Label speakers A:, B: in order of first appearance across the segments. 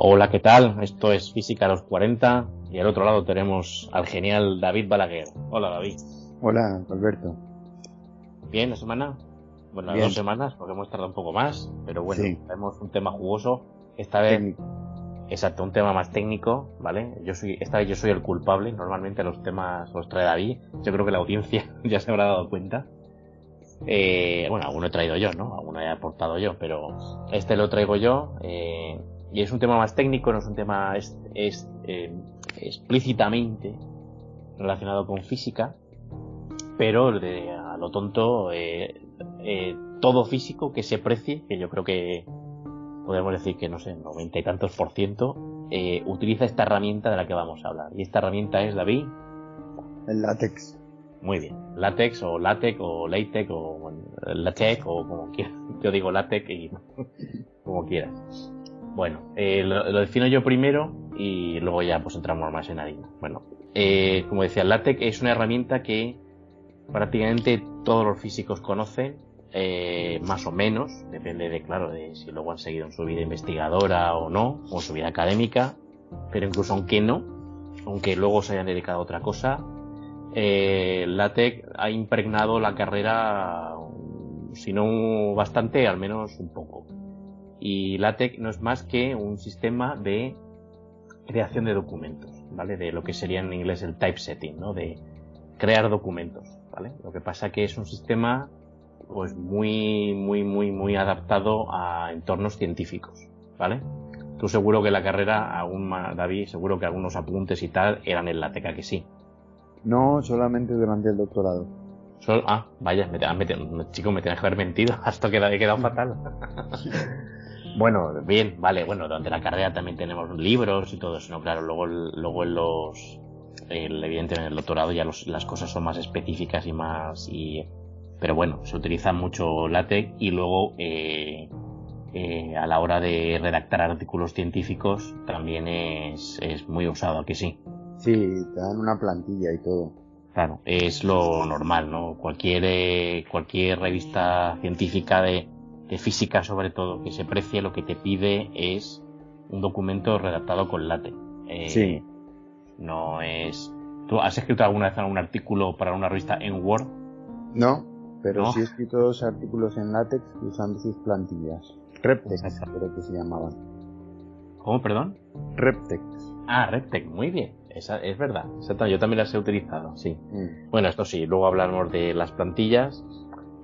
A: Hola, ¿qué tal? Esto es Física a los 40 y al otro lado tenemos al genial David Balaguer. Hola, David.
B: Hola, Alberto.
A: Bien, la semana. Bueno, las dos semanas, porque hemos tardado un poco más, pero bueno, tenemos un tema jugoso. Esta vez, exacto, un tema más técnico, ¿vale? Yo soy, esta vez yo soy el culpable. Normalmente los temas los trae David. Yo creo que la audiencia ya se habrá dado cuenta. Eh, bueno, alguno he traído yo, ¿no? Alguno he aportado yo, pero este lo traigo yo. Eh, y es un tema más técnico, no es un tema es, eh, explícitamente relacionado con física, pero de, a lo tonto, eh, eh, todo físico que se precie, que yo creo que podemos decir que no sé, noventa y tantos por ciento, utiliza esta herramienta de la que vamos a hablar. Y esta herramienta es, David.
B: El látex.
A: Muy bien. Látex o látex o latex o latex o como quieras. Yo digo látex y como quieras. Bueno, eh, lo, defino yo primero y luego ya pues entramos más en harina. Bueno, eh, como decía, el LaTeX es una herramienta que prácticamente todos los físicos conocen, eh, más o menos, depende de, claro, de si luego han seguido en su vida investigadora o no, o su vida académica, pero incluso aunque no, aunque luego se hayan dedicado a otra cosa, eh, LaTeX ha impregnado la carrera, si no bastante, al menos un poco. Y LaTeX no es más que un sistema de creación de documentos, ¿vale? De lo que sería en inglés el typesetting, ¿no? De crear documentos, ¿vale? Lo que pasa que es un sistema pues muy, muy, muy, muy adaptado a entornos científicos, ¿vale? Tú seguro que la carrera, aún David, seguro que algunos apuntes y tal eran en LaTeX, que sí.
B: No, solamente durante el doctorado.
A: ah, vaya, me, chico, me tienes que haber mentido, hasta que he quedado fatal. Bueno, bien, vale, bueno, durante la carrera también tenemos libros y todo eso, ¿no? Claro, luego, luego en los, evidentemente en el doctorado ya las cosas son más específicas y más, y, pero bueno, se utiliza mucho LaTeX y luego, eh, eh, a la hora de redactar artículos científicos también es, es muy usado, que sí.
B: Sí, te dan una plantilla y todo.
A: Claro, es lo normal, ¿no? Cualquier, eh, cualquier revista científica de, de física sobre todo, que se precie, lo que te pide es un documento redactado con LaTeX.
B: Eh, sí.
A: No es... ¿Tú has escrito alguna vez algún artículo para una revista en Word?
B: No, pero sí he escrito dos artículos en LaTeX usando sus plantillas. Reptex, creo que se llamaban.
A: ¿Cómo, perdón?
B: Reptex.
A: Ah, Reptex, muy bien. Esa, es verdad. yo también las he utilizado, sí. Mm. Bueno, esto sí, luego hablamos de las plantillas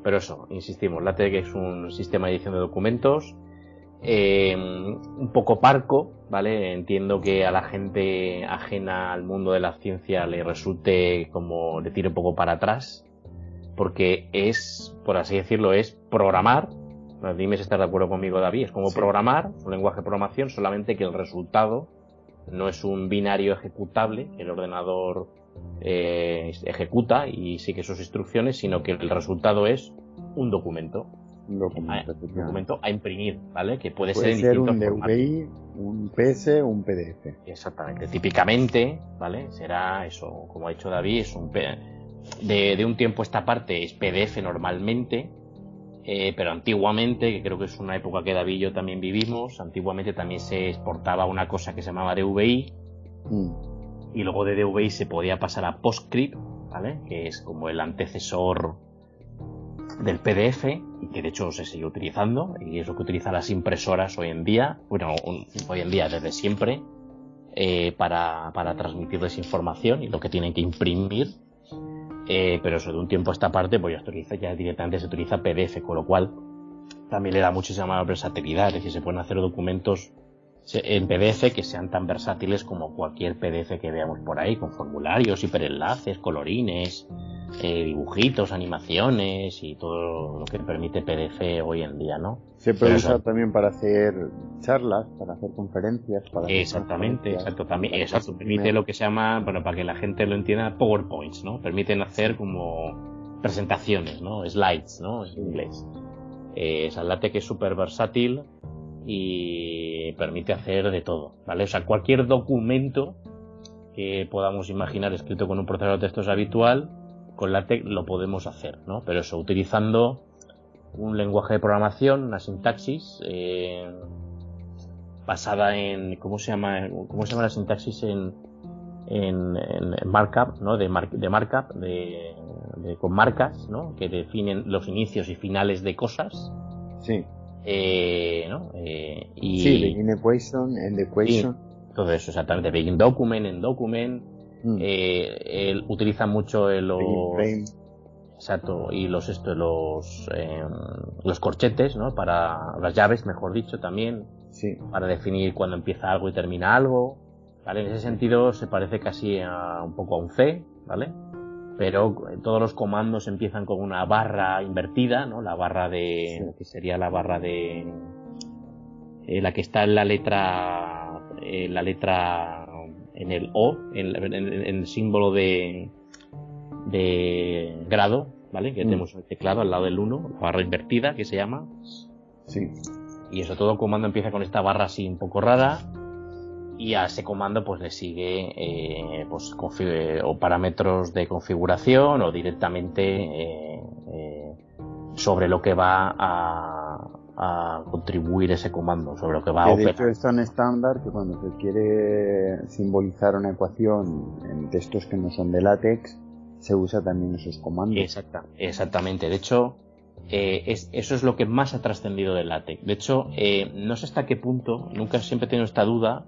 A: pero eso, insistimos, LaTeX es un sistema de edición de documentos eh, un poco parco, ¿vale? Entiendo que a la gente ajena al mundo de la ciencia le resulte como le tire un poco para atrás, porque es, por así decirlo, es programar. dime si estás de acuerdo conmigo, David. Es como programar, un lenguaje de programación, solamente que el resultado no es un binario ejecutable, el ordenador eh, ejecuta y sigue sus instrucciones, sino que el resultado es un documento.
B: Un
A: documento, a, imprimir, ¿vale? Que puede,
B: ser, un DVI, un PS o un PDF.
A: Exactamente. Típicamente, ¿vale? Será eso, como ha dicho David, es un de, de un tiempo esta parte es PDF normalmente, eh, pero antiguamente, que creo que es una época que David y yo también vivimos, antiguamente también se exportaba una cosa que se llamaba DVI. Mm y luego de DVI se podía pasar a PostScript, ¿vale? Que es como el antecesor del PDF y que de hecho se sigue utilizando y es lo que utilizan las impresoras hoy en día, bueno, hoy en día desde siempre, eh, para, para transmitirles información y lo que tienen que imprimir. Eh, pero eso de un tiempo a esta parte, pues ya, utiliza, ya directamente se utiliza PDF, con lo cual también le da muchísima versatilidad, es decir, se pueden hacer documentos en PDF que sean tan versátiles como cualquier PDF que veamos por ahí, con formularios, hiperenlaces, colorines, eh, dibujitos, animaciones y todo lo que permite PDF hoy en día, ¿no?
B: Se puede usar también para hacer charlas, para hacer conferencias, para
A: Exactamente, exacto, también, exacto, permite lo que se llama, bueno, para que la gente lo entienda, PowerPoints, ¿no? Permiten hacer como presentaciones, ¿no? Slides, ¿no? En inglés. Eh, que es súper versátil y permite hacer de todo, ¿vale? O sea, cualquier documento que podamos imaginar escrito con un procesador de textos habitual, con LaTeX lo podemos hacer, ¿no? Pero eso, utilizando un lenguaje de programación, una sintaxis, eh, basada en cómo se llama cómo se llama la sintaxis en en, markup no de, de markup de, con marcas no que definen los inicios y finales de cosas.
B: Sí
A: eh, ¿no? Eh, y,
B: sí in equation and equation
A: todo eso exactamente begin document en document mm. eh, él utiliza mucho los Exacto, y los esto, los em, los corchetes, ¿no? Para las llaves, mejor dicho, también.
B: Sí.
A: Para definir cuándo empieza algo y termina algo. ¿Vale? En ese sentido se parece casi a un poco a un C, ¿vale? Pero todos los comandos empiezan con una barra invertida, ¿no? La barra de que sería la barra de eh, la que está en la letra eh, la letra en el O, en el símbolo de de grado, ¿vale? Que mm. tenemos el teclado al lado del 1, la barra invertida que se llama.
B: Sí.
A: Y eso todo comando empieza con esta barra así un poco rara y a ese comando pues le sigue eh, pues o parámetros de configuración o directamente eh, eh, sobre lo que va a, a, contribuir ese comando, sobre lo que va a
B: operar. De hecho es tan estándar que cuando se quiere simbolizar una ecuación en textos que no son de látex, se usa también esos comandos.
A: Exacta, exactamente. De hecho, eh, es, eso es lo que más ha trascendido del LaTeX. De hecho, eh, no sé hasta qué punto, nunca siempre he tenido esta duda,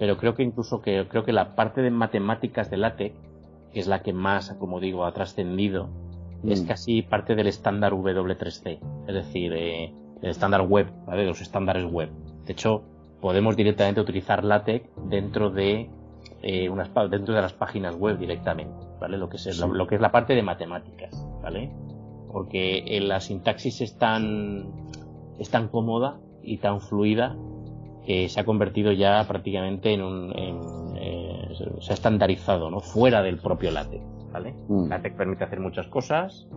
A: pero creo que incluso que creo que la parte de matemáticas del LaTeX, que es la que más, como digo, ha trascendido, es mm. casi parte del estándar W3C, es decir, eh, el estándar web, ¿vale? los estándares web. De hecho, podemos directamente utilizar LaTeX dentro de unas, dentro de las páginas web directamente. ¿vale? Lo que es, lo, que es la parte de matemáticas, ¿vale? Porque en la sintaxis es tan, es tan cómoda y tan fluida que se ha convertido ya prácticamente en un, eh, se ha estandarizado, ¿no? Fuera del propio LaTeX, ¿vale? Mm. LaTeX permite hacer muchas cosas,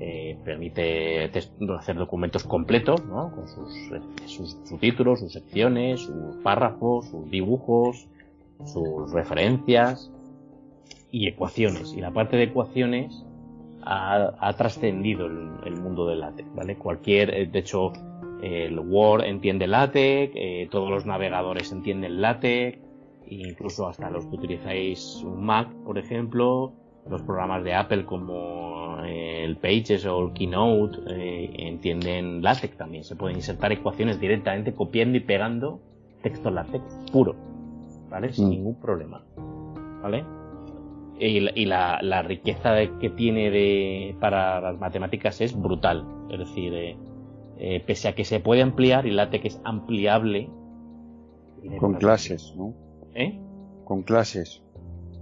A: eh, permite hacer documentos completos, ¿no? Con sus, sus subtítulos, sus secciones, sus párrafos, sus dibujos, sus referencias, y ecuaciones. Y la parte de ecuaciones ha, trascendido el, mundo del LaTeX, ¿vale? Cualquier, eh, de hecho, el Word entiende LaTeX, eh, todos los navegadores entienden LaTeX, incluso hasta los que utilizáis un Mac, por ejemplo, los programas de Apple como eh, el Pages o el Keynote entienden LaTeX también. Se pueden insertar ecuaciones directamente copiando y pegando texto LaTeX puro, ¿vale? Sin mm. ningún problema, ¿vale? y, la, la, riqueza que tiene de, para las matemáticas es brutal. Es decir, eh, eh, pese a que se puede ampliar y LaTeX es ampliable.
B: Con clases, ¿no?
A: ¿Eh?
B: Con clases.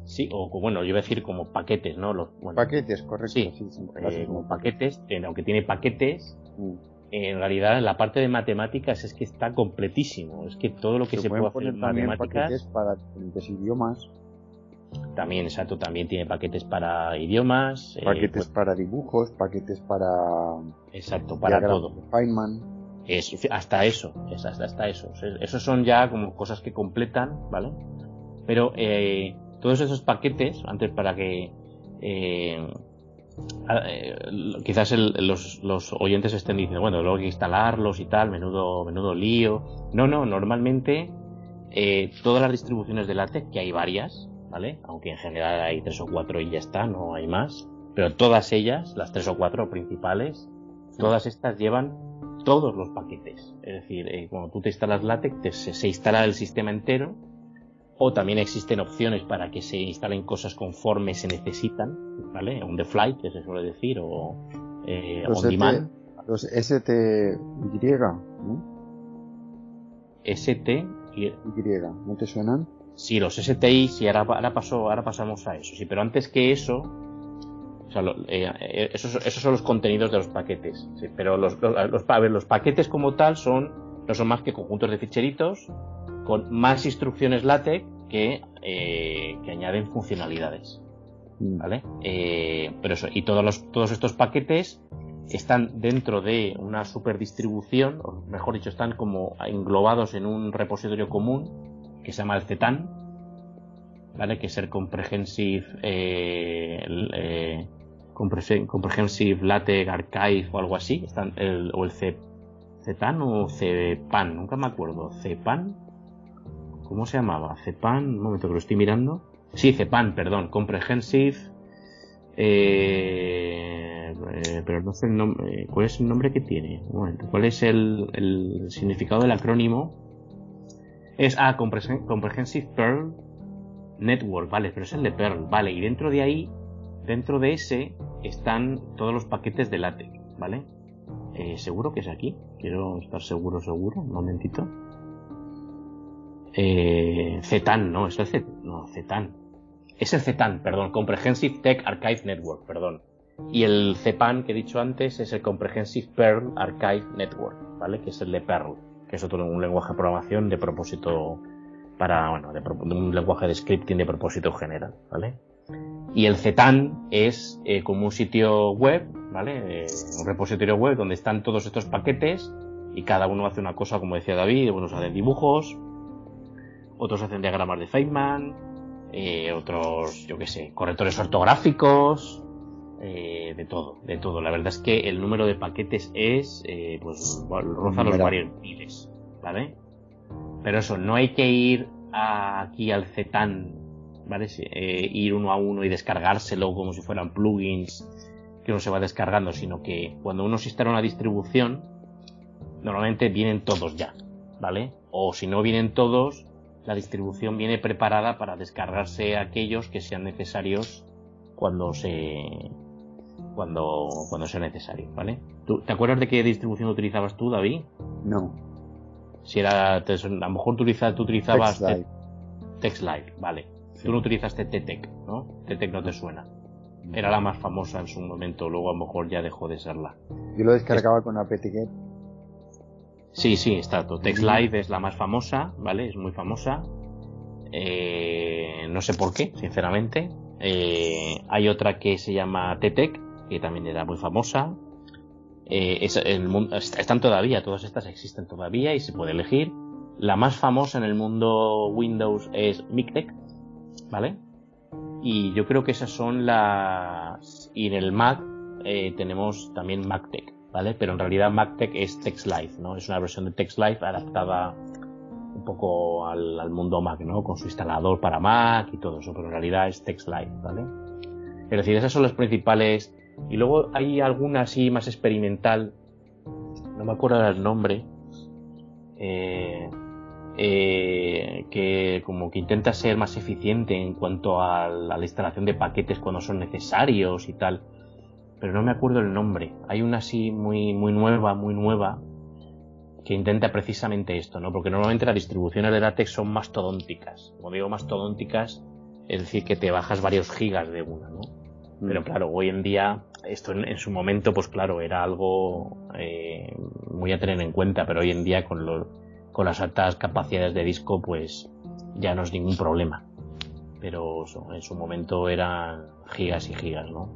A: Sí, o bueno, yo iba a decir como paquetes, ¿no? Los,
B: paquetes, correcto.
A: Sí, eh, como paquetes, aunque tiene paquetes, mm. en realidad la parte de matemáticas es que está completísimo. Es que todo lo que se, puede hacer en matemáticas.
B: para diferentes idiomas.
A: También, exacto, también tiene paquetes para idiomas.
B: Eh, paquetes pues para dibujos, paquetes para.
A: Exacto, para todo.
B: Feynman.
A: Es, hasta eso, es hasta, hasta eso. Esos son ya como cosas que completan, ¿vale? Pero eh, todos esos paquetes, antes para que. Eh, quizás los, los, oyentes estén diciendo, bueno, luego hay que instalarlos y tal, menudo, menudo lío. No, no, normalmente todas las distribuciones de LaTeX, que hay varias, aunque en general hay tres o cuatro y ya está, no hay más. Pero todas ellas, las tres o cuatro principales, todas estas llevan todos los paquetes. Es decir, eh, cuando tú te instalas LaTeX, se, instala el sistema entero. O también existen opciones para que se instalen cosas conforme se necesitan, ¿vale? On the fly, que se suele decir, o eh, on demand.
B: Los STY,
A: ¿no? ST y...
B: ¿no te suenan?
A: Sí, los STI, sí, ahora, ahora, pasó, ahora pasamos a eso. Sí, pero antes que eso, o sea, eh, eh, esos, esos, son los contenidos de los paquetes. Sí, pero los, los, a ver, los paquetes como tal son, no son más que conjuntos de ficheritos con más instrucciones LaTeX que, eh, que añaden funcionalidades. Mm. ¿Vale? pero eso, y todos, los, todos estos paquetes están dentro de una superdistribución, o mejor dicho, están como englobados en un repositorio común que se llama el CETAN, ¿vale? Que es el Comprehensive, eh, eh, Comprehensive LaTeX Archive o algo así, el, o el CETAN o CEPAN, nunca me acuerdo, CEPAN, ¿Cómo se llamaba? Cepan, un momento que lo estoy mirando. Sí, Cepan, perdón, Comprehensive. Eh, eh, pero no sé el nombre. ¿Cuál es el nombre que tiene? Momento. ¿Cuál es el, el significado del acrónimo? Es ah, Comprehensive Pearl Network, vale, pero es el de Perl, vale, y dentro de ahí, dentro de ese, están todos los paquetes de LaTeX, ¿vale? Eh, seguro que es aquí, quiero estar seguro, seguro, un momentito. Eh, Zetan, no, es el Z, no, Zetan. Es el Zetan, perdón, Comprehensive Tech Archive Network, perdón. Y el CEPAN que he dicho antes es el Comprehensive Perl Archive Network, ¿vale? Que es el de Perl, que es otro un lenguaje de programación de propósito para, bueno, de, un lenguaje de scripting de propósito general, ¿vale? Y el Zetan es eh, como un sitio web, ¿vale? Eh, un repositorio web donde están todos estos paquetes y cada uno hace una cosa, como decía David, unos hacen dibujos, otros hacen diagramas de Feynman, eh, otros, yo qué sé, correctores ortográficos, de todo, de todo. La verdad es que el número de paquetes es, pues, roza los varios miles, ¿vale? Pero eso, no hay que ir aquí al Zetan, ¿vale? Eh, ir uno a uno y descargárselo como si fueran plugins que uno se va descargando, sino que cuando uno se instala una distribución, normalmente vienen todos ya, ¿vale? O si no vienen todos, la distribución viene preparada para descargarse aquellos que sean necesarios cuando se cuando cuando sea necesario, ¿vale? ¿Te acuerdas de qué distribución utilizabas tú, David?
B: No.
A: Si era, a lo mejor tú utilizabas TextLive, vale. Tú no utilizaste TTEC, ¿no? TTEC no te suena. Era la más famosa en su momento, luego a lo mejor ya dejó de serla.
B: Yo lo descargaba con apt-get.
A: Sí, sí, está. TextLive es la más famosa, ¿vale? Es muy famosa. Eh, no sé por qué, sinceramente. Eh, hay otra que se llama TTEC, que también era muy famosa. Eh, están todavía, todas estas existen todavía y se puede elegir. La más famosa en el mundo Windows es MikTeX, ¿vale? Y yo creo que esas son las... Y en el Mac eh, tenemos también MacTeX, ¿vale? Pero en realidad MacTeX es TextLive, ¿no? Es una versión de TextLive adaptada un poco al, al, mundo Mac, ¿no? Con su instalador para Mac y todo eso, pero en realidad es TextLive, ¿vale? Es decir, esas son las principales y luego hay alguna así más experimental, no me acuerdo el nombre, eh, eh, que como que intenta ser más eficiente en cuanto a la, instalación de paquetes cuando son necesarios y tal, pero no me acuerdo el nombre. Hay una así muy, muy nueva, muy nueva, que intenta precisamente esto, ¿no? Porque normalmente las distribuciones de látex son mastodónticas. Como digo mastodónticas, es decir, que te bajas varios gigas de una, ¿no? Pero mm. claro, hoy en día, esto en, su momento, pues claro, era algo eh, muy a tener en cuenta, pero hoy en día con, con las altas capacidades de disco, pues ya no es ningún problema. Pero en su momento eran gigas y gigas, ¿no?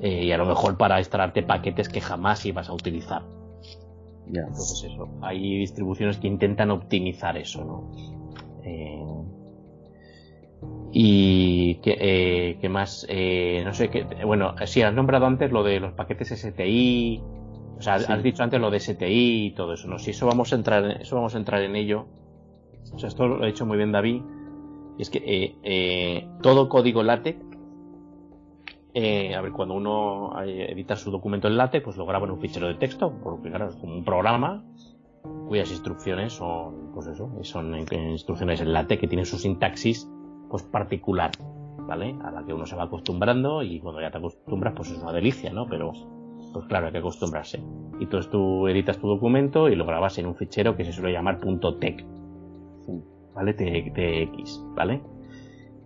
A: Eh, y a lo mejor para instalarte paquetes que jamás ibas a utilizar. Entonces eso, hay distribuciones que intentan optimizar eso, ¿no? Eh, y que, eh, más, eh, no sé, qué bueno, sí, has nombrado antes lo de los paquetes STI, o sea, has dicho antes lo de STI y todo eso, ¿no? Si eso vamos a entrar, eso vamos a entrar en ello. O sea, esto lo ha dicho muy bien David. es que eh, eh, todo código LaTeX, eh, a ver, cuando uno edita su documento en LaTeX, pues lo graba en un fichero de texto, porque claro, es como un programa cuyas instrucciones son, pues eso, son instrucciones en LaTeX que tienen su sintaxis pues particular, ¿vale? A la que uno se va acostumbrando y cuando ya te acostumbras, pues es una delicia, ¿no? Pero, pues claro, hay que acostumbrarse. Y entonces tú editas tu documento y lo grabas en un fichero que se suele llamar .tec, ¿vale? TX, ¿vale?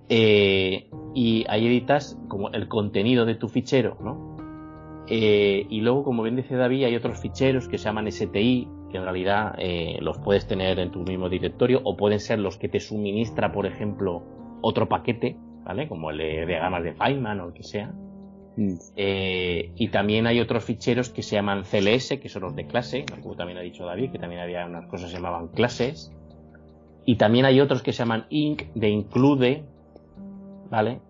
A: Eh, y ahí editas como el contenido de tu fichero, ¿no? Eh, y luego, como bien dice David, hay otros ficheros que se llaman STI, que en realidad eh, los puedes tener en tu mismo directorio, o pueden ser los que te suministra, por ejemplo, otro paquete, ¿vale? Como el de diagramas de Feynman o el que sea. Mm. Eh, y también hay otros ficheros que se llaman CLS, que son los de clase, como también ha dicho David, que también había unas cosas que se llamaban clases. Y también hay otros que se llaman inc, de include, ¿vale?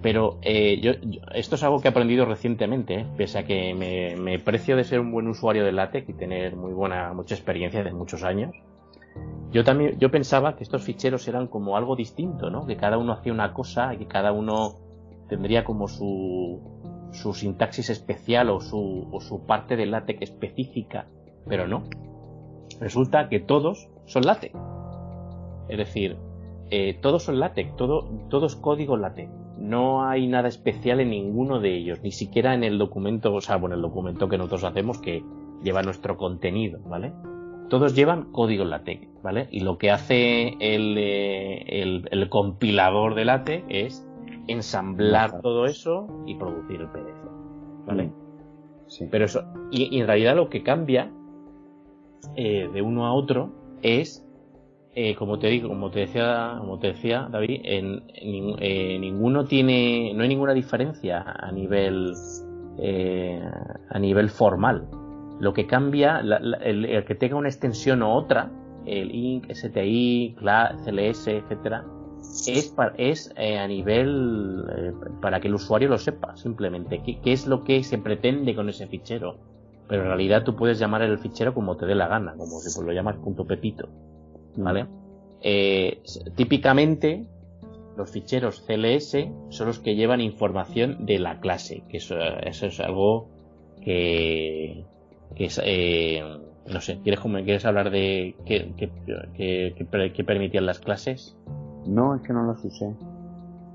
A: Pero eh, yo, esto es algo que he aprendido recientemente, ¿eh? pese a que me, me, precio de ser un buen usuario de LaTeX y tener muy buena, mucha experiencia de muchos años. Yo también yo pensaba que estos ficheros eran como algo distinto, ¿no? Que cada uno hacía una cosa y que cada uno tendría como su, sintaxis especial o su, parte de LaTeX específica, pero no. Resulta que todos son LaTeX. Es decir, eh, todos son LaTeX, todo, todo es código LaTeX. No hay nada especial en ninguno de ellos, ni siquiera en el documento, o sea, bueno, el documento que nosotros hacemos que lleva nuestro contenido, ¿vale? Todos llevan código LaTeX, ¿vale? Y lo que hace el, eh, el, compilador de LaTeX es ensamblar todo eso y producir el PDF, ¿vale? Mm. Sí. Pero eso, y, en realidad lo que cambia eh, de uno a otro es eh, como te digo, como te decía, como te decía David, en, eh, ninguno tiene, no hay ninguna diferencia a nivel eh, a nivel formal. Lo que cambia, el, que tenga una extensión u otra, el INC, STI, CLS, etcétera, es, es a nivel para que el usuario lo sepa, simplemente, qué, qué es lo que se pretende con ese fichero. Pero en realidad tú puedes llamar el fichero como te dé la gana, como si lo llamas punto pepito. ¿vale? Eh, típicamente los ficheros CLS son los que llevan información de la clase, que eso, es algo que, es, eh, no sé, ¿quieres, ¿quieres hablar de qué, qué, permitían las clases?
B: No, es que no las usé.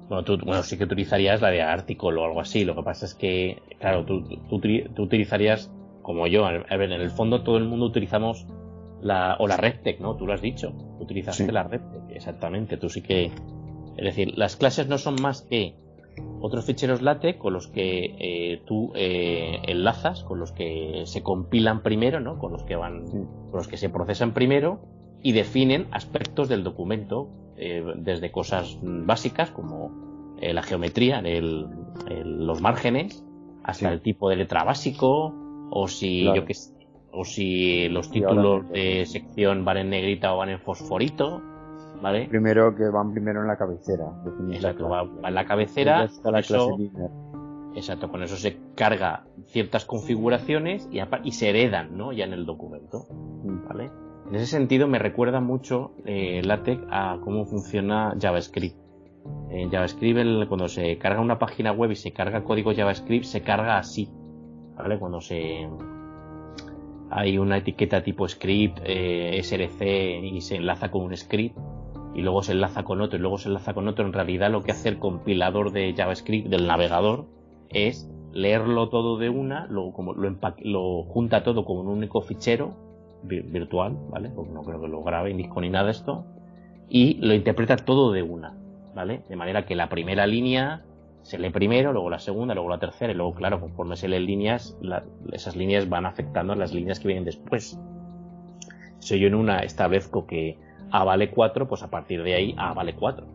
A: Bueno, tú, bueno, sí que utilizarías la de artículo o algo así. Lo que pasa es que, claro, tú, tú, utilizarías, como yo, a ver, en el fondo todo el mundo utilizamos la, o la RedTech, ¿no? Tú lo has dicho, utilizaste la RedTech, exactamente, tú sí que... Es decir, las clases no son más que otros ficheros LaTeX con los que eh, tú eh, enlazas, con los que se compilan primero, ¿no? Con los que van, con los que se procesan primero y definen aspectos del documento, eh, desde cosas básicas como la geometría, el, los márgenes, hasta el tipo de letra básico, o si yo que o si los títulos de sección van en negrita o van en fosforito, ¿vale?
B: Primero que van primero en la cabecera.
A: Exacto, va, en la cabecera. exacto, con eso se carga ciertas configuraciones y, y, se heredan, ¿no? Ya en el documento, mm. ¿vale? En ese sentido me recuerda mucho eh, LaTeX a cómo funciona JavaScript. En JavaScript, cuando se carga una página web y se carga código JavaScript, se carga así, ¿vale? Cuando se, hay una etiqueta tipo script, eh, src y se enlaza con un script y luego se enlaza con otro y luego se enlaza con otro. En realidad lo que hace el compilador de JavaScript del navegador es leerlo todo de una, lo, como, lo, lo junta todo como un único fichero virtual, ¿vale? Porque no creo que lo grabe ni con ni nada esto, y lo interpreta todo de una, ¿vale? De manera que la primera línea se lee primero, luego la segunda, luego la tercera y luego, claro, conforme se leen líneas, esas líneas van afectando a las líneas que vienen después. Si yo en una establezco que A vale 4, pues a partir de ahí A vale 4.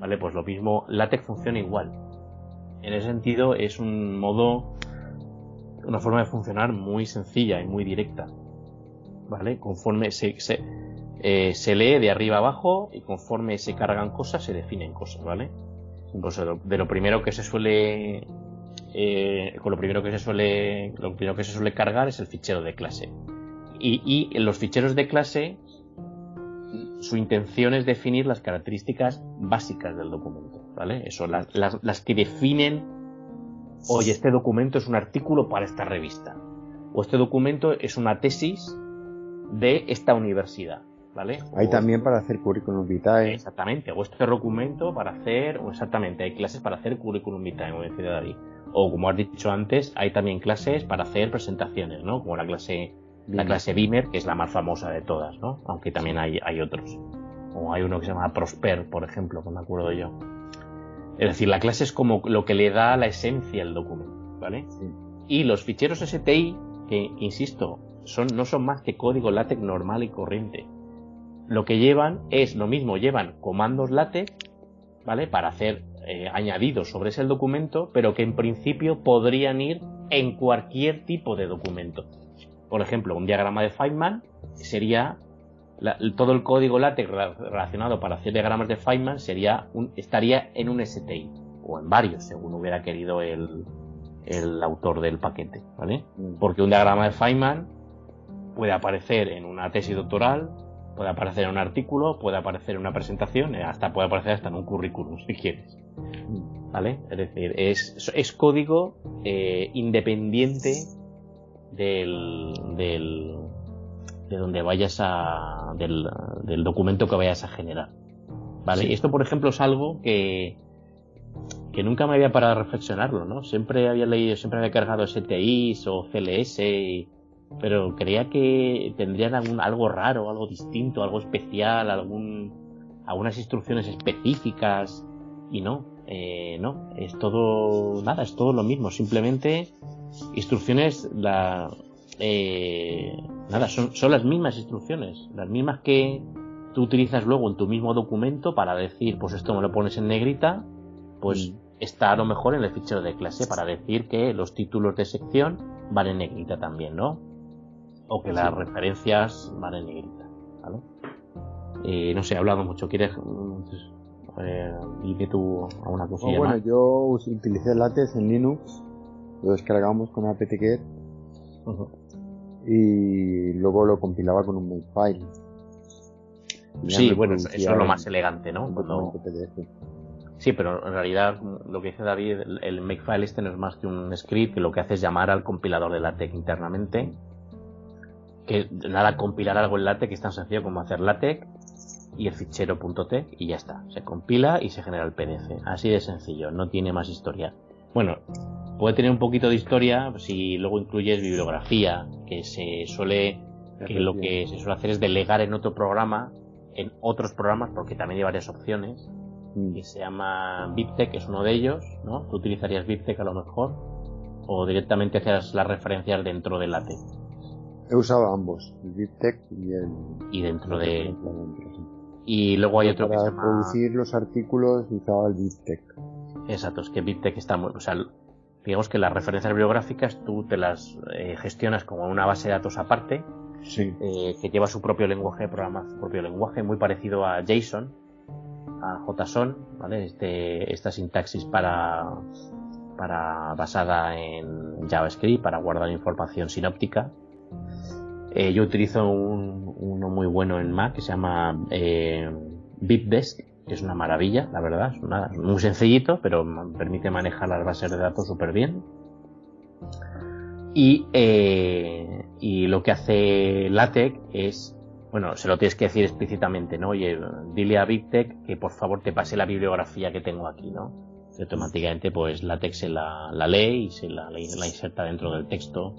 A: ¿Vale? Pues lo mismo, LaTeX funciona igual. En ese sentido es un modo, una forma de funcionar muy sencilla y muy directa. ¿Vale? Conforme se, se, eh, se lee de arriba abajo y conforme se cargan cosas se definen cosas, ¿vale? de lo primero que se suele eh, con lo primero que se suele lo primero que se suele cargar es el fichero de clase y, y los ficheros de clase su intención es definir las características básicas del documento vale eso las, las, las que definen oye este documento es un artículo para esta revista o este documento es una tesis de esta universidad
B: hay también para hacer currículum vitae.
A: Exactamente, o este documento para hacer, o exactamente, hay clases para hacer currículum vitae, como decía David. O como has dicho antes, hay también clases para hacer presentaciones, ¿no? Como la clase, la clase Beamer, que es la más famosa de todas, ¿no? Aunque también hay, hay otros. O hay uno que se llama Prosper, por ejemplo, que me acuerdo yo. Es decir, la clase es como lo que le da la esencia al documento, ¿vale? Y los ficheros STI, que insisto, son, no son más que código LaTeX normal y corriente lo que llevan es lo mismo, llevan comandos LaTeX, ¿vale? Para hacer eh, añadidos sobre ese documento, pero que en principio podrían ir en cualquier tipo de documento. Por ejemplo, un diagrama de Feynman sería todo el código LaTeX relacionado para hacer diagramas de Feynman sería un, estaría en un STI o en varios, según hubiera querido el, el autor del paquete, ¿vale? Mm. Porque un diagrama de Feynman puede aparecer en una tesis doctoral, Puede aparecer en un artículo, puede aparecer en una presentación, eh, hasta puede aparecer hasta en un currículum si quieres. ¿Vale? Es decir, es, es código eh, independiente del, del, de donde vayas a, del, del documento que vayas a generar. ¿Vale? Y esto, por ejemplo, es algo que, que nunca me había parado a reflexionarlo, ¿no? Siempre había leído, siempre había cargado STIs o CLS, pero creía que tendrían algún, algo raro, algo distinto, algo especial, algún, algunas instrucciones específicas, y no, eh, no, es todo, nada, es todo lo mismo, simplemente instrucciones, la, eh, nada, son, son las mismas instrucciones, las mismas que tú utilizas luego en tu mismo documento para decir, pues esto me lo pones en negrita, pues mm. está a lo mejor en el fichero de clase para decir que los títulos de sección van en negrita también, ¿no? O que las referencias van en negrita, ¿vale? Eh, no sé, he hablado mucho. ¿Quieres eh, dime tú alguna oh, cosilla
B: bueno, yo utilicé látex en Linux, lo descargamos con apt-get y luego lo compilaba con un makefile.
A: Sí, bueno, eso es lo más elegante, ¿no? Sí, pero en realidad lo que dice David, el makefile este no es más que un script que lo que hace es llamar al compilador de LaTeX internamente. Que nada, compilar algo en LaTeX es tan sencillo como hacer LaTeX y el fichero .tex y ya está. Se compila y se genera el PDF. Así de sencillo, no tiene más historia. Bueno, puede tener un poquito de historia si luego incluyes bibliografía, que se suele, que lo que se suele hacer es delegar en otro programa en otros programas, porque también hay varias opciones, mm. que se llama BibTeX, es uno de ellos, ¿no? Tú utilizarías BibTeX a lo mejor, o directamente hacías las referencias dentro del LaTeX.
B: He usado ambos, el y el...
A: Y dentro de... Y luego hay otro
B: que se llama... producir los artículos usaba el BibTeX.
A: Exacto, es que BibTeX está muy... O sea, digamos que las referencias bibliográficas tú te las eh, gestionas como una base de datos aparte, eh, que lleva su propio lenguaje programa, su propio lenguaje muy parecido a JSON, a JSON, ¿vale? Este, esta sintaxis para, para basada en JavaScript para guardar información sinóptica. Eh, yo utilizo un, uno muy bueno en Mac que se llama eh, que es una maravilla, la verdad, es muy sencillito, pero permite manejar las bases de datos súper bien. Y, eh, lo que hace LaTeX es, bueno, se lo tienes que decir explícitamente, ¿no? Oye, dile a BibTeX que por favor te pase la bibliografía que tengo aquí, ¿no? Y automáticamente, pues LaTeX se la, lee y se la, la inserta dentro del texto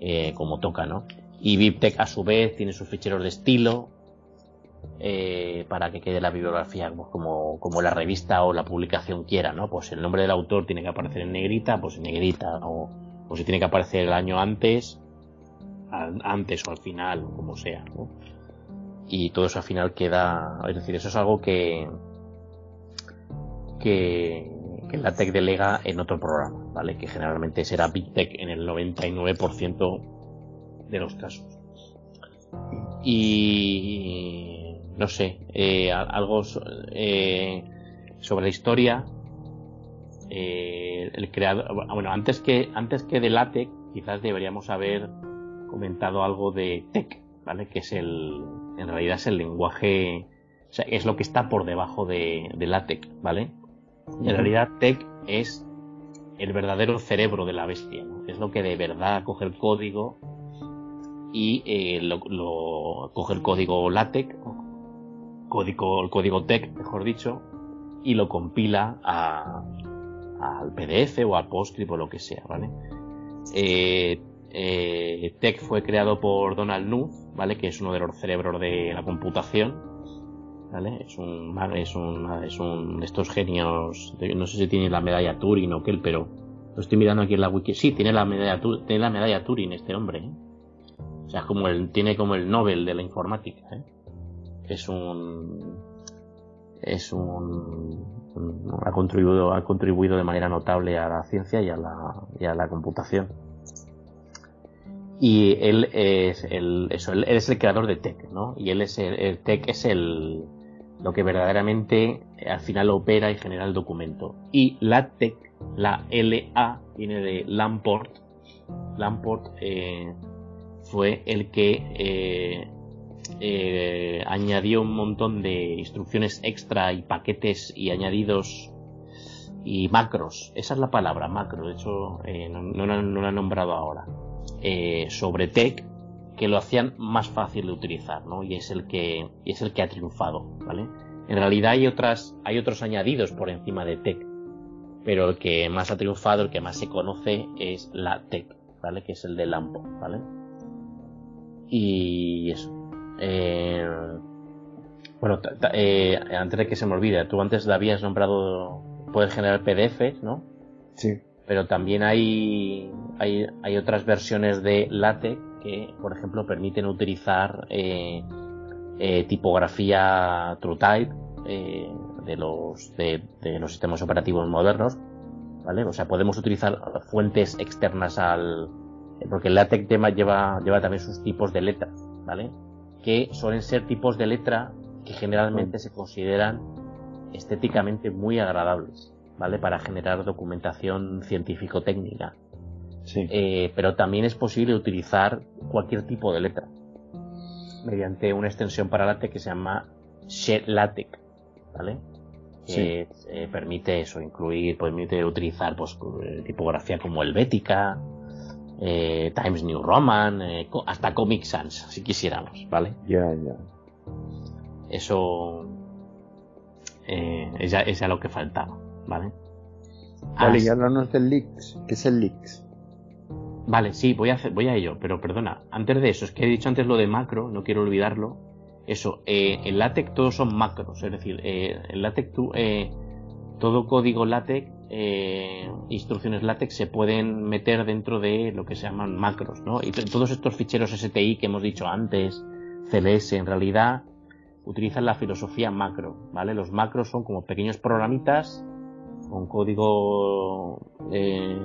A: eh, como toca, ¿no? Y BibTeX a su vez tiene sus ficheros de estilo eh, para que quede la bibliografía como, como la revista o la publicación quiera, ¿no? Pues el nombre del autor tiene que aparecer en negrita, pues en negrita, o o si tiene que aparecer el año antes, antes o al final, o como sea, ¿no? Y todo eso al final queda, es decir, eso es algo que, que, que la tech delega en otro programa, ¿vale? Que generalmente será Big en el 99% de los casos. Y no sé, eh, algo eh, sobre la historia, eh, el creador, bueno, antes que, antes que de LaTeX, quizás deberíamos haber comentado algo de TeX, ¿vale? Que es el, en realidad es el lenguaje, o sea, es lo que está por debajo de, de LaTeX, ¿vale? En realidad TeX es el verdadero cerebro de la bestia, Es lo que de verdad coge el código y eh, lo, lo, coge el código LaTeX, código, el código TeX, mejor dicho, y lo compila a, al PDF o al PostScript o lo que sea, ¿vale? Eh, eh, Tech fue creado por Donald Knuth, ¿vale? Que es uno de los cerebros de la computación, ¿vale? Es un, es un, es un de estos genios, no sé si tiene la medalla Turing o qué, pero lo estoy mirando aquí en la wiki. Sí, tiene la medalla, tiene la medalla Turing este hombre, ¿eh? O sea, como el, tiene como el Nobel de la informática, ¿eh? Es un, es un, ha contribuido, ha contribuido de manera notable a la ciencia y a la, y a la computación. Y él es el, eso, él es el creador de Tech, ¿no? Y él es el, el Tech es el, lo que verdaderamente al final opera y genera el documento. Y la Tech, la LA, viene de Lamport. Lamport eh, fue el que eh, eh, añadió un montón de instrucciones extra y paquetes y añadidos y macros. Esa es la palabra, macro. De hecho, eh, no, no, la he nombrado ahora. Sobre Tech que lo hacían más fácil de utilizar, ¿no? Y es el que y es el que ha triunfado, ¿vale? En realidad hay otras hay otros añadidos por encima de Tech, pero el que más ha triunfado, el que más se conoce es la Tech, ¿vale? Que es el de Lampo, ¿vale? Y eso. Eh, bueno, eh, antes de que se me olvide, tú antes habías nombrado, puedes generar PDFs, ¿no?
B: Sí.
A: Pero también hay, hay, hay otras versiones de LaTeX que, por ejemplo, permiten utilizar eh, eh tipografía TrueType eh, de, los, de, de, los sistemas operativos modernos, ¿vale? O sea, podemos utilizar fuentes externas al... Porque el LaTeX tema lleva, lleva también sus tipos de letras, ¿vale? que suelen ser tipos de letra que generalmente se consideran estéticamente muy agradables, ¿vale? Para generar documentación científico-técnica.
B: Sí.
A: Eh, pero también es posible utilizar cualquier tipo de letra mediante una extensión para LaTeX que se llama LaTeX, ¿vale? Que eh, permite eso, incluir, permite utilizar pues, tipografía como helvética, eh, Times New Roman, eh, hasta Comic Sans, si quisiéramos, ¿vale?
B: Ya, ya.
A: Eso eh, es, ya, es, lo que faltaba, ¿vale?
B: Vale, y háblanos del Leaks. ¿Qué es el Leaks?
A: Vale, sí, voy a, hacer, voy a ello, pero perdona, antes de eso, es que he dicho antes lo de macro, no quiero olvidarlo. Eso, eh, en LaTeX todos son macros, es decir, eh, en LaTeX tú, eh, todo código LaTeX eh, instrucciones LaTeX se pueden meter dentro de lo que se llaman macros, ¿no? Y todos estos ficheros STI que hemos dicho antes, CLS, en realidad utilizan la filosofía macro, ¿vale? Los macros son como pequeños programitas con código, eh,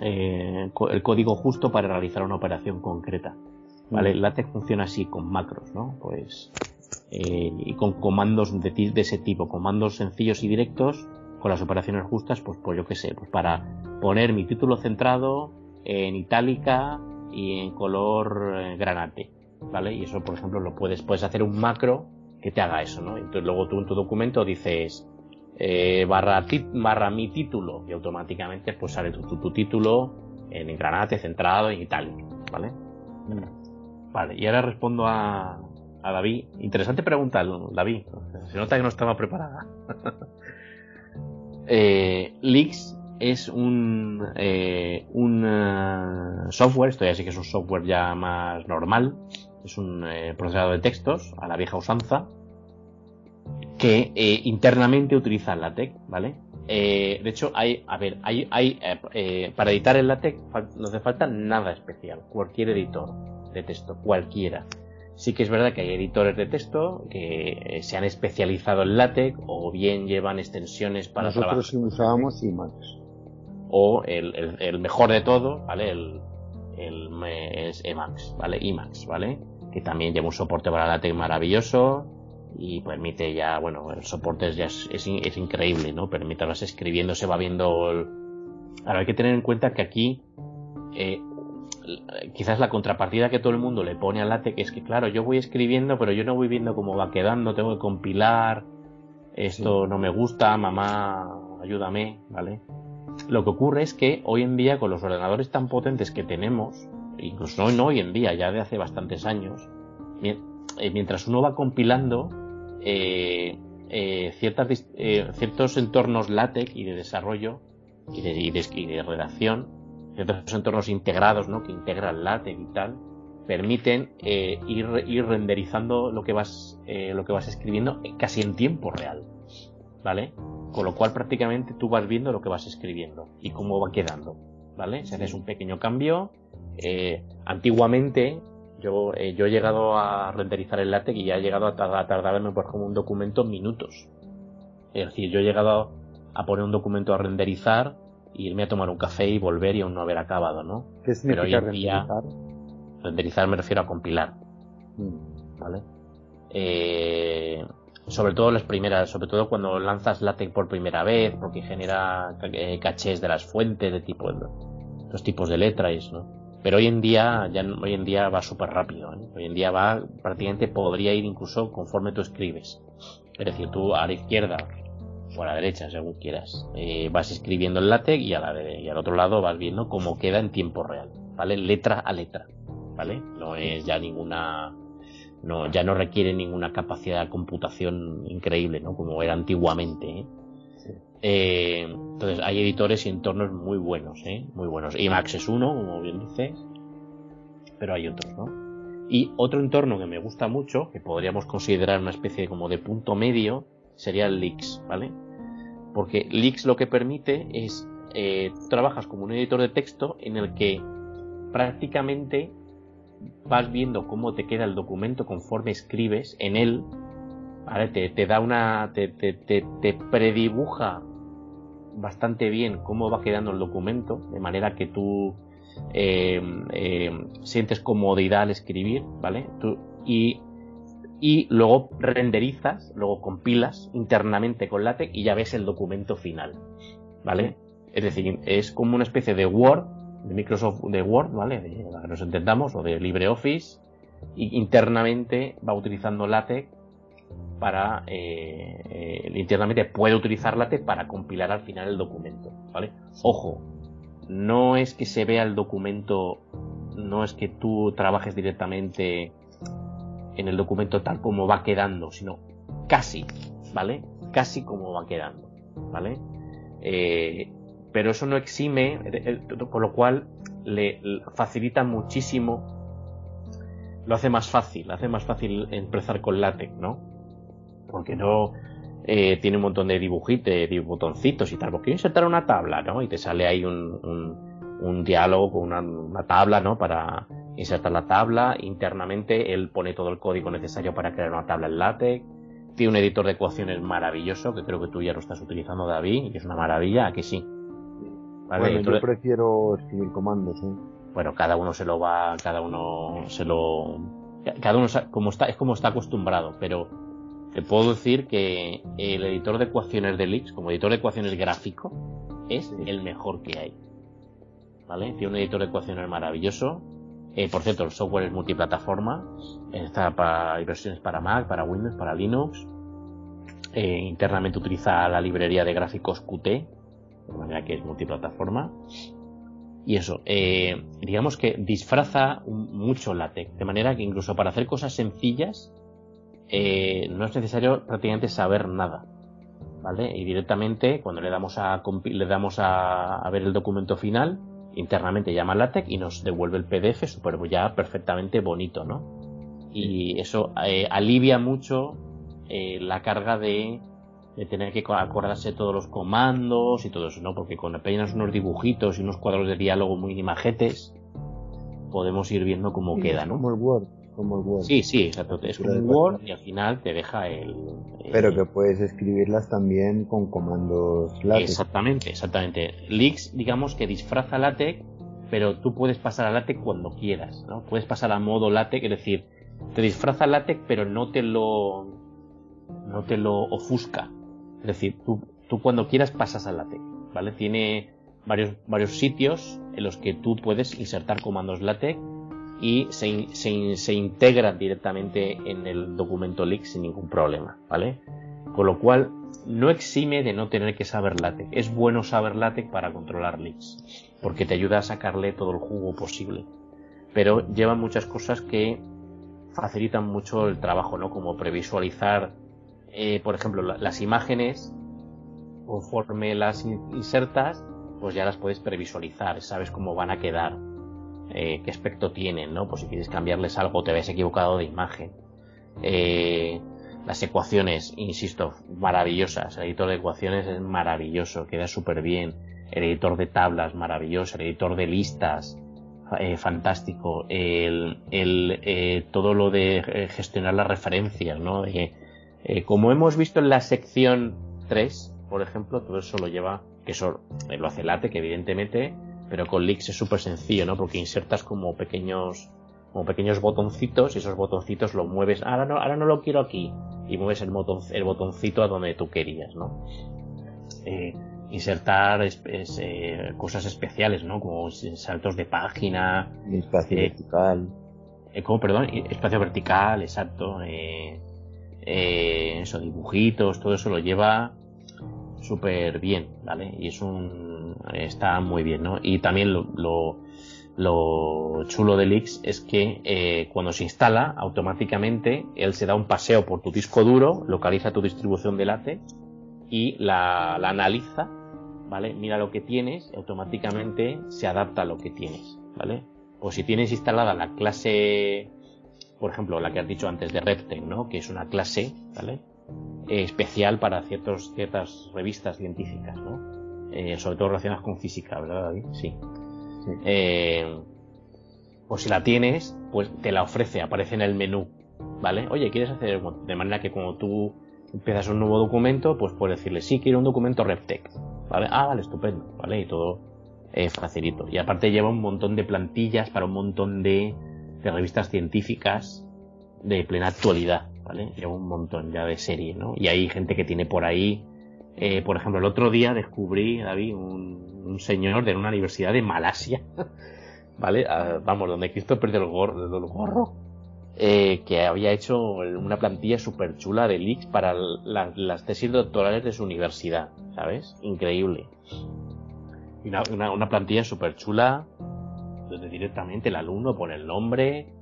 A: eh, el código justo para realizar una operación concreta, ¿vale? Mm. LaTeX funciona así con macros, ¿no? Pues eh, y con comandos de, de, ese tipo, comandos sencillos y directos con las operaciones justas, pues, pues yo qué sé, pues para poner mi título centrado en itálica y en color eh, granate, ¿vale? Y eso, por ejemplo, lo puedes, puedes hacer un macro que te haga eso, ¿no? Entonces luego tú en tu documento dices eh, barra, barra mi título y automáticamente pues sale tu, tu, tu título en granate, centrado, en itálico, ¿vale? Vale, y ahora respondo a, a David. Interesante pregunta, David. Se nota que no estaba preparada. eh, Leaks es un, eh, un uh, software, esto ya sí que es un software ya más normal, es un eh, procesador de textos a la vieja usanza, que eh, internamente utiliza LaTeX, ¿vale? Eh, de hecho, hay, a ver, hay, hay eh, para editar el LaTeX no hace falta nada especial, cualquier editor de texto, cualquiera. Sí que es verdad que hay editores de texto que eh, se han especializado en LaTeX o bien llevan extensiones para
B: Nosotros trabajar. usábamos Emacs.
A: O el, el, el, mejor de todo, ¿vale? El, el es Emacs, ¿vale? Emacs, ¿vale? Que también lleva un soporte para LaTeX maravilloso y permite ya, bueno, el soporte ya es, es, es increíble, ¿no? Permite vas escribiendo, se va viendo... El... Ahora hay que tener en cuenta que aquí eh, quizás la contrapartida que todo el mundo le pone al LaTeX es que, claro, yo voy escribiendo, pero yo no voy viendo cómo va quedando, tengo que compilar, esto sí. no me gusta, mamá, ayúdame, ¿vale? Lo que ocurre es que hoy en día, con los ordenadores tan potentes que tenemos, incluso no, no hoy en día, ya de hace bastantes años, eh, mientras uno va compilando, eh, eh, ciertas, eh, ciertos entornos LaTeX y de desarrollo y de, y de, y de redacción ciertos entornos integrados, ¿no? Que integran LaTeX y tal, permiten eh, ir, ir renderizando lo que vas, eh, lo que vas escribiendo casi en tiempo real, ¿vale? Con lo cual prácticamente tú vas viendo lo que vas escribiendo y cómo va quedando, ¿vale? Si haces un pequeño cambio, eh, antiguamente yo, yo he llegado a renderizar el LaTeX y ya he llegado a, tardar, a tardarme por como un documento minutos. Es decir, yo he llegado a poner un documento a renderizar irme a tomar un café y volver y aún no haber acabado, ¿no?
B: ¿Qué significa
A: Pero hoy en día,
B: renderizar?
A: renderizar me refiero a compilar,
B: Mm.
A: ¿vale? Eh, sobre todo las primeras, sobre todo cuando lanzas LaTeX por primera vez, porque genera eh, cachés de las fuentes, de tipo, los tipos de letras, ¿no? Pero hoy en día, ya, hoy en día va súper rápido. ¿eh? Hoy en día va, prácticamente podría ir incluso conforme tú escribes. Es decir, tú a la izquierda o a la derecha, según quieras, eh, vas escribiendo el látex y, a la y al otro lado vas viendo cómo queda en tiempo real. ¿Vale? Letra a letra. ¿Vale? No es ya ninguna no, ya no requiere ninguna capacidad de computación increíble, ¿no? Como era antiguamente. ¿eh? Eh, entonces hay editores y entornos muy buenos, ¿eh? muy buenos. Emacs es uno, como bien dices, pero hay otros, ¿no? Y otro entorno que me gusta mucho, que podríamos considerar una especie como de punto medio, sería el Lix, ¿vale? Porque Lix lo que permite es, eh, trabajas como un editor de texto en el que prácticamente vas viendo cómo te queda el documento conforme escribes en él, ¿vale? Te, da una, te, predibuja bastante bien cómo va quedando el documento, de manera que tú eh, eh, sientes comodidad al escribir, ¿vale? y, y luego renderizas, luego compilas internamente con LaTeX y ya ves el documento final, ¿vale? Es decir, es como una especie de Word, de Microsoft de Word, ¿vale? De, que nos entendamos, o de LibreOffice, y internamente va utilizando LaTeX para eh, eh, internamente puede utilizar LaTeX para compilar al final el documento, ¿vale? Ojo, no es que se vea el documento, no es que tú trabajes directamente en el documento tal como va quedando, sino casi, ¿vale? Casi como va quedando, ¿vale? Eh, pero eso no exime, por lo cual le facilita muchísimo, lo hace más fácil, hace más fácil empezar con LaTeX, ¿no? porque no eh, tiene un montón de dibujitos, de botoncitos y tal, porque insertar una tabla, ¿no? Y te sale ahí un, un, diálogo con una, tabla, ¿no? Para insertar la tabla, internamente él pone todo el código necesario para crear una tabla en LaTeX, tiene un editor de ecuaciones maravilloso, que creo que tú ya lo estás utilizando, David, y es una maravilla, que sí.
B: Bueno, yo prefiero escribir comandos, ¿eh?
A: Bueno, cada uno se lo va, cada uno se lo, cada uno como está, es como está acostumbrado, pero te puedo decir que el editor de ecuaciones de Lix, como editor de ecuaciones gráfico, es el mejor que hay. ¿Vale? Tiene un editor de ecuaciones maravilloso. Eh, por cierto, el software es multiplataforma. Está para, hay versiones para Mac, para Windows, para Linux. Eh, internamente utiliza la librería de gráficos Qt, de manera que es multiplataforma. Y eso, eh, digamos que disfraza mucho LaTeX, de manera que incluso para hacer cosas sencillas, no es necesario prácticamente saber nada. ¿Vale? Y directamente, cuando le damos a, le damos a, ver el documento final, internamente llama LaTeX y nos devuelve el PDF super ya perfectamente bonito, ¿no? Y eso eh, alivia mucho eh, la carga de, de, tener que acordarse todos los comandos y todo eso, ¿no? Porque con apenas unos dibujitos y unos cuadros de diálogo muy imajetes, podemos ir viendo cómo queda, ¿no?
B: Como el Word como el Word.
A: Sí, sí, exacto. Es un Word y al final te deja el,
B: Pero que puedes escribirlas también con comandos
A: LaTeX. Exactamente, exactamente. Lix, digamos que disfraza LaTeX, pero tú puedes pasar a LaTeX cuando quieras, ¿no? Puedes pasar a modo LaTeX, es decir, te disfraza LaTeX, pero no te lo no te lo ofusca. Es decir, tú, tú cuando quieras pasas a LaTeX, ¿vale? Tiene varios, varios sitios en los que tú puedes insertar comandos LaTeX y se, se, se integran directamente en el documento leak sin ningún problema, ¿vale? Con lo cual, no exime de no tener que saber LaTeX. Es bueno saber LaTeX para controlar leaks, porque te ayuda a sacarle todo el jugo posible. Pero lleva muchas cosas que facilitan mucho el trabajo, ¿no? Como previsualizar, eh, por ejemplo, las imágenes, conforme las insertas, pues ya las puedes previsualizar, sabes cómo van a quedar eh, qué aspecto tienen, ¿no? Pues si quieres cambiarles algo te habéis equivocado de imagen. Eh, las ecuaciones, insisto, maravillosas. El editor de ecuaciones es maravilloso, queda súper bien. El editor de tablas, maravilloso. El editor de listas, eh, fantástico. El, el todo lo de gestionar las referencias, ¿no? como hemos visto en la sección 3, por ejemplo, todo eso lo lleva, que eso lo hace Late, que evidentemente pero con Leaks es súper sencillo, ¿no? Porque insertas como pequeños como pequeños botoncitos y esos botoncitos lo mueves, ahora no, ahora no lo quiero aquí y mueves el, botón, el botoncito a donde tú querías, ¿no? Eh, insertar eh, cosas especiales, ¿no? Como saltos de página.
B: Espacio vertical.
A: ¿Cómo, perdón? Espacio vertical, exacto. eso, dibujitos, todo eso lo lleva súper bien, ¿vale? Y es un... está muy bien, ¿no? Y también lo, lo, chulo de Lix es que eh, cuando se instala, automáticamente él se da un paseo por tu disco duro, localiza tu distribución de LaTeX y la, la analiza, ¿vale? Mira lo que tienes, automáticamente se adapta a lo que tienes, ¿vale? O si tienes instalada la clase, por ejemplo, la que has dicho antes de RepTech, ¿no? Que es una clase, ¿vale? Eh, especial para ciertos, ciertas revistas científicas, ¿no? Eh, sobre todo relacionadas con física, ¿verdad, David? Sí. Eh, pues si la tienes, pues te la ofrece, aparece en el menú, ¿vale? Oye, ¿quieres hacer de manera que como tú empiezas un nuevo documento, pues puedes decirle, sí, quiero un documento RepTech, ¿vale? Ah, vale, estupendo, ¿vale? Y todo es facilito. Y aparte lleva un montón de plantillas para un montón de, de revistas científicas de plena actualidad, ¿vale? Lleva un montón ya de serie, ¿no? Y hay gente que tiene por ahí, eh, por ejemplo, el otro día descubrí, David, un, señor de una universidad de Malasia, ¿vale? Ah, vamos, donde Cristo perdió el gorro, eh, que había hecho una plantilla súper chula de leaks para las tesis doctorales de su universidad, ¿sabes? Increíble. Una, una, plantilla súper chula, donde directamente el alumno pone el nombre,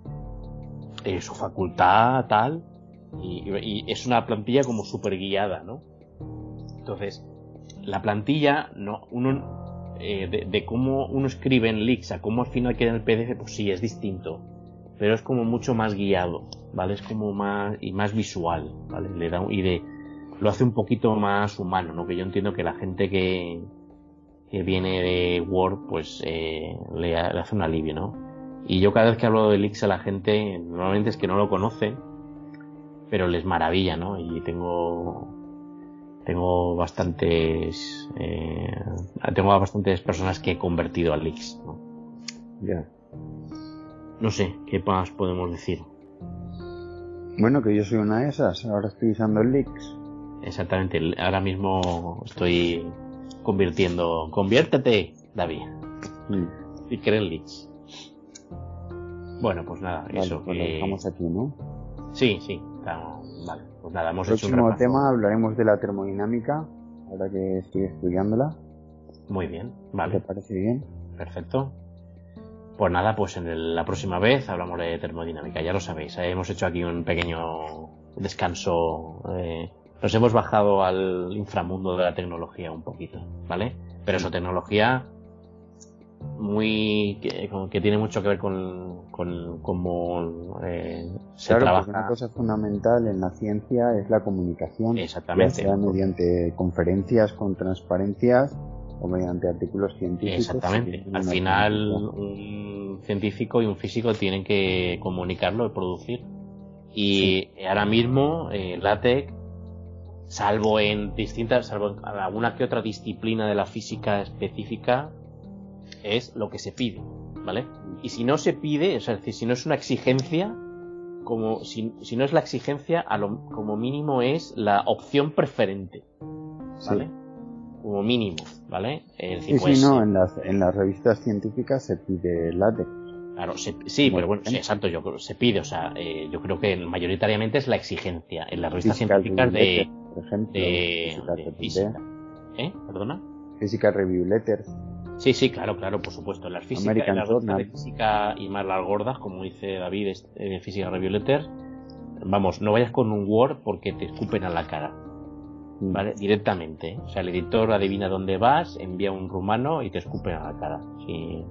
A: de su facultad, tal, y, es una plantilla como súper guiada, ¿no? Entonces, la plantilla, no, uno, eh, de, cómo uno escribe en Leaks a cómo al final queda en el PDF, pues sí, es distinto. Pero es como mucho más guiado, ¿vale? Es como más, y más visual, ¿vale? Le da, y de, lo hace un poquito más humano, ¿no? Que yo entiendo que la gente que, que viene de Word, pues, eh, le, hace un alivio, ¿no? Y yo cada vez que hablo de Leaks a la gente, normalmente es que no lo conocen, pero les maravilla, ¿no? Y tengo tengo bastantes eh, tengo bastantes personas que he convertido a leaks ¿no?
B: Ya.
A: No sé, ¿qué más podemos decir?
B: Bueno, que yo soy una de esas, ahora estoy usando el leaks.
A: Exactamente, ahora mismo estoy convirtiendo. Conviértete, David. Mm. Y creen leaks. Bueno, pues nada, eso.
B: Pues lo dejamos aquí, ¿no?
A: Sí, sí, vale. Pues nada, hemos
B: hecho un tema hablaremos de la termodinámica, ahora que estoy estudiándola.
A: Muy bien, vale.
B: ¿Te parece bien?
A: Perfecto. Pues nada, pues en la próxima vez hablamos de termodinámica, ya lo sabéis. ¿eh? hemos hecho aquí un pequeño descanso. Eh, nos hemos bajado al inframundo de la tecnología un poquito, ¿vale? Pero eso, tecnología muy que, tiene mucho que ver con, con cómo eh, se trabaja.
B: una cosa fundamental en la ciencia es la comunicación.
A: Exactamente.
B: sea mediante conferencias con transparencias o mediante artículos científicos.
A: Exactamente. Al final, un científico y un físico tienen que comunicarlo y producir. Y ahora mismo, eh, LaTeX, salvo en distintas, salvo en alguna que otra disciplina de la física específica, es lo que se pide, ¿vale? Y si no se pide, es decir, si no es una exigencia, como si, si no es la exigencia, a lo, como mínimo es la opción preferente, ¿vale? Como mínimo, ¿vale?
B: y si no, en las, en las revistas científicas se pide látex.
A: Claro, sí, pero bueno, sí, exacto, yo creo, se pide, o sea, eh, yo creo que mayoritariamente es la exigencia en las revistas científicas de,
B: por ejemplo,
A: de, física. ¿Eh? ¿Perdona?
B: Physical Review Letters.
A: Sí, sí, claro, claro, por supuesto. En las físicas, en las de física y más las gordas, como dice David, en física review letter, vamos, no vayas con un Word porque te escupen a la cara. Mm. ¿Vale? Directamente. O sea, el editor adivina dónde vas, envía un rumano y te escupen a la cara. Sí.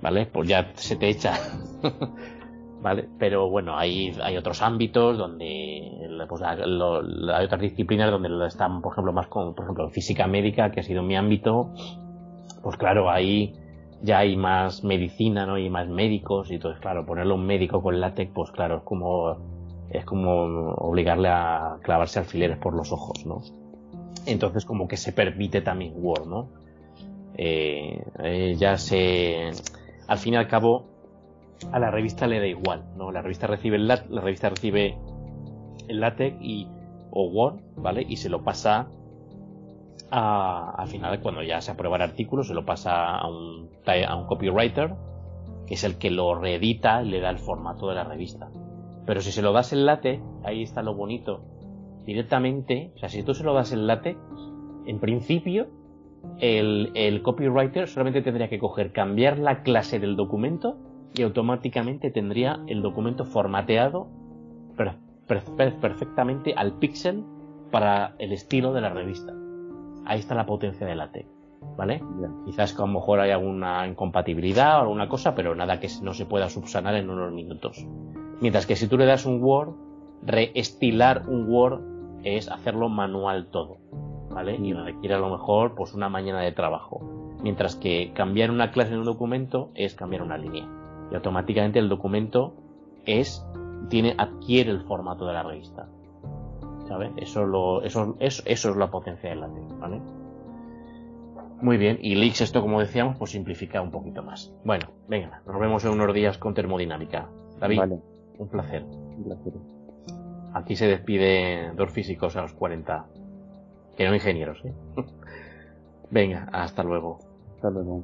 A: ¿Vale? Pues ya se te echa. ¿Vale? Pero bueno, hay, hay otros ámbitos donde, pues, hay otras disciplinas donde están, por ejemplo, más con, por ejemplo, física médica, que ha sido mi ámbito, pues claro, ahí ya hay más medicina, ¿no? Y más médicos y entonces, claro, ponerle un médico con látex, pues claro, es como, es como obligarle a clavarse alfileres por los ojos, ¿no? Entonces como que se permite también Word, ¿no? Eh, eh, ya se, al fin y al cabo, a la revista le da igual, ¿no? La revista recibe el, la revista recibe el látex y, o Word, ¿vale? Y se lo pasa al final, cuando ya se aprueba el artículo, se lo pasa a un, a un copywriter, que es el que lo reedita y le da el formato de la revista. Pero si se lo das en late, ahí está lo bonito. Directamente, o sea, si tú se lo das en late, en principio, el, el copywriter solamente tendría que coger, cambiar la clase del documento y automáticamente tendría el documento formateado perfectamente al píxel para el estilo de la revista. Ahí está la potencia de LaTeX, ¿vale? Quizás que a lo mejor hay alguna incompatibilidad o alguna cosa, pero nada que no se pueda subsanar en unos minutos. Mientras que si tú le das un Word, reestilar un Word es hacerlo manual todo, ¿vale? Y requiere a lo mejor pues una mañana de trabajo. Mientras que cambiar una clase en un documento es cambiar una línea. Y automáticamente el documento es tiene adquiere el formato de la revista. ¿Sabes? Eso, lo, eso, eso, eso es la potencia del LaTeX, ¿vale? Muy bien, y Leaks esto, como decíamos, pues simplifica un poquito más. Bueno, venga, nos vemos en unos días con termodinámica. David, un placer.
B: Un placer.
A: Aquí se despide dos físicos a los 40, que no ingenieros, ¿eh? venga, hasta luego.
B: Hasta luego.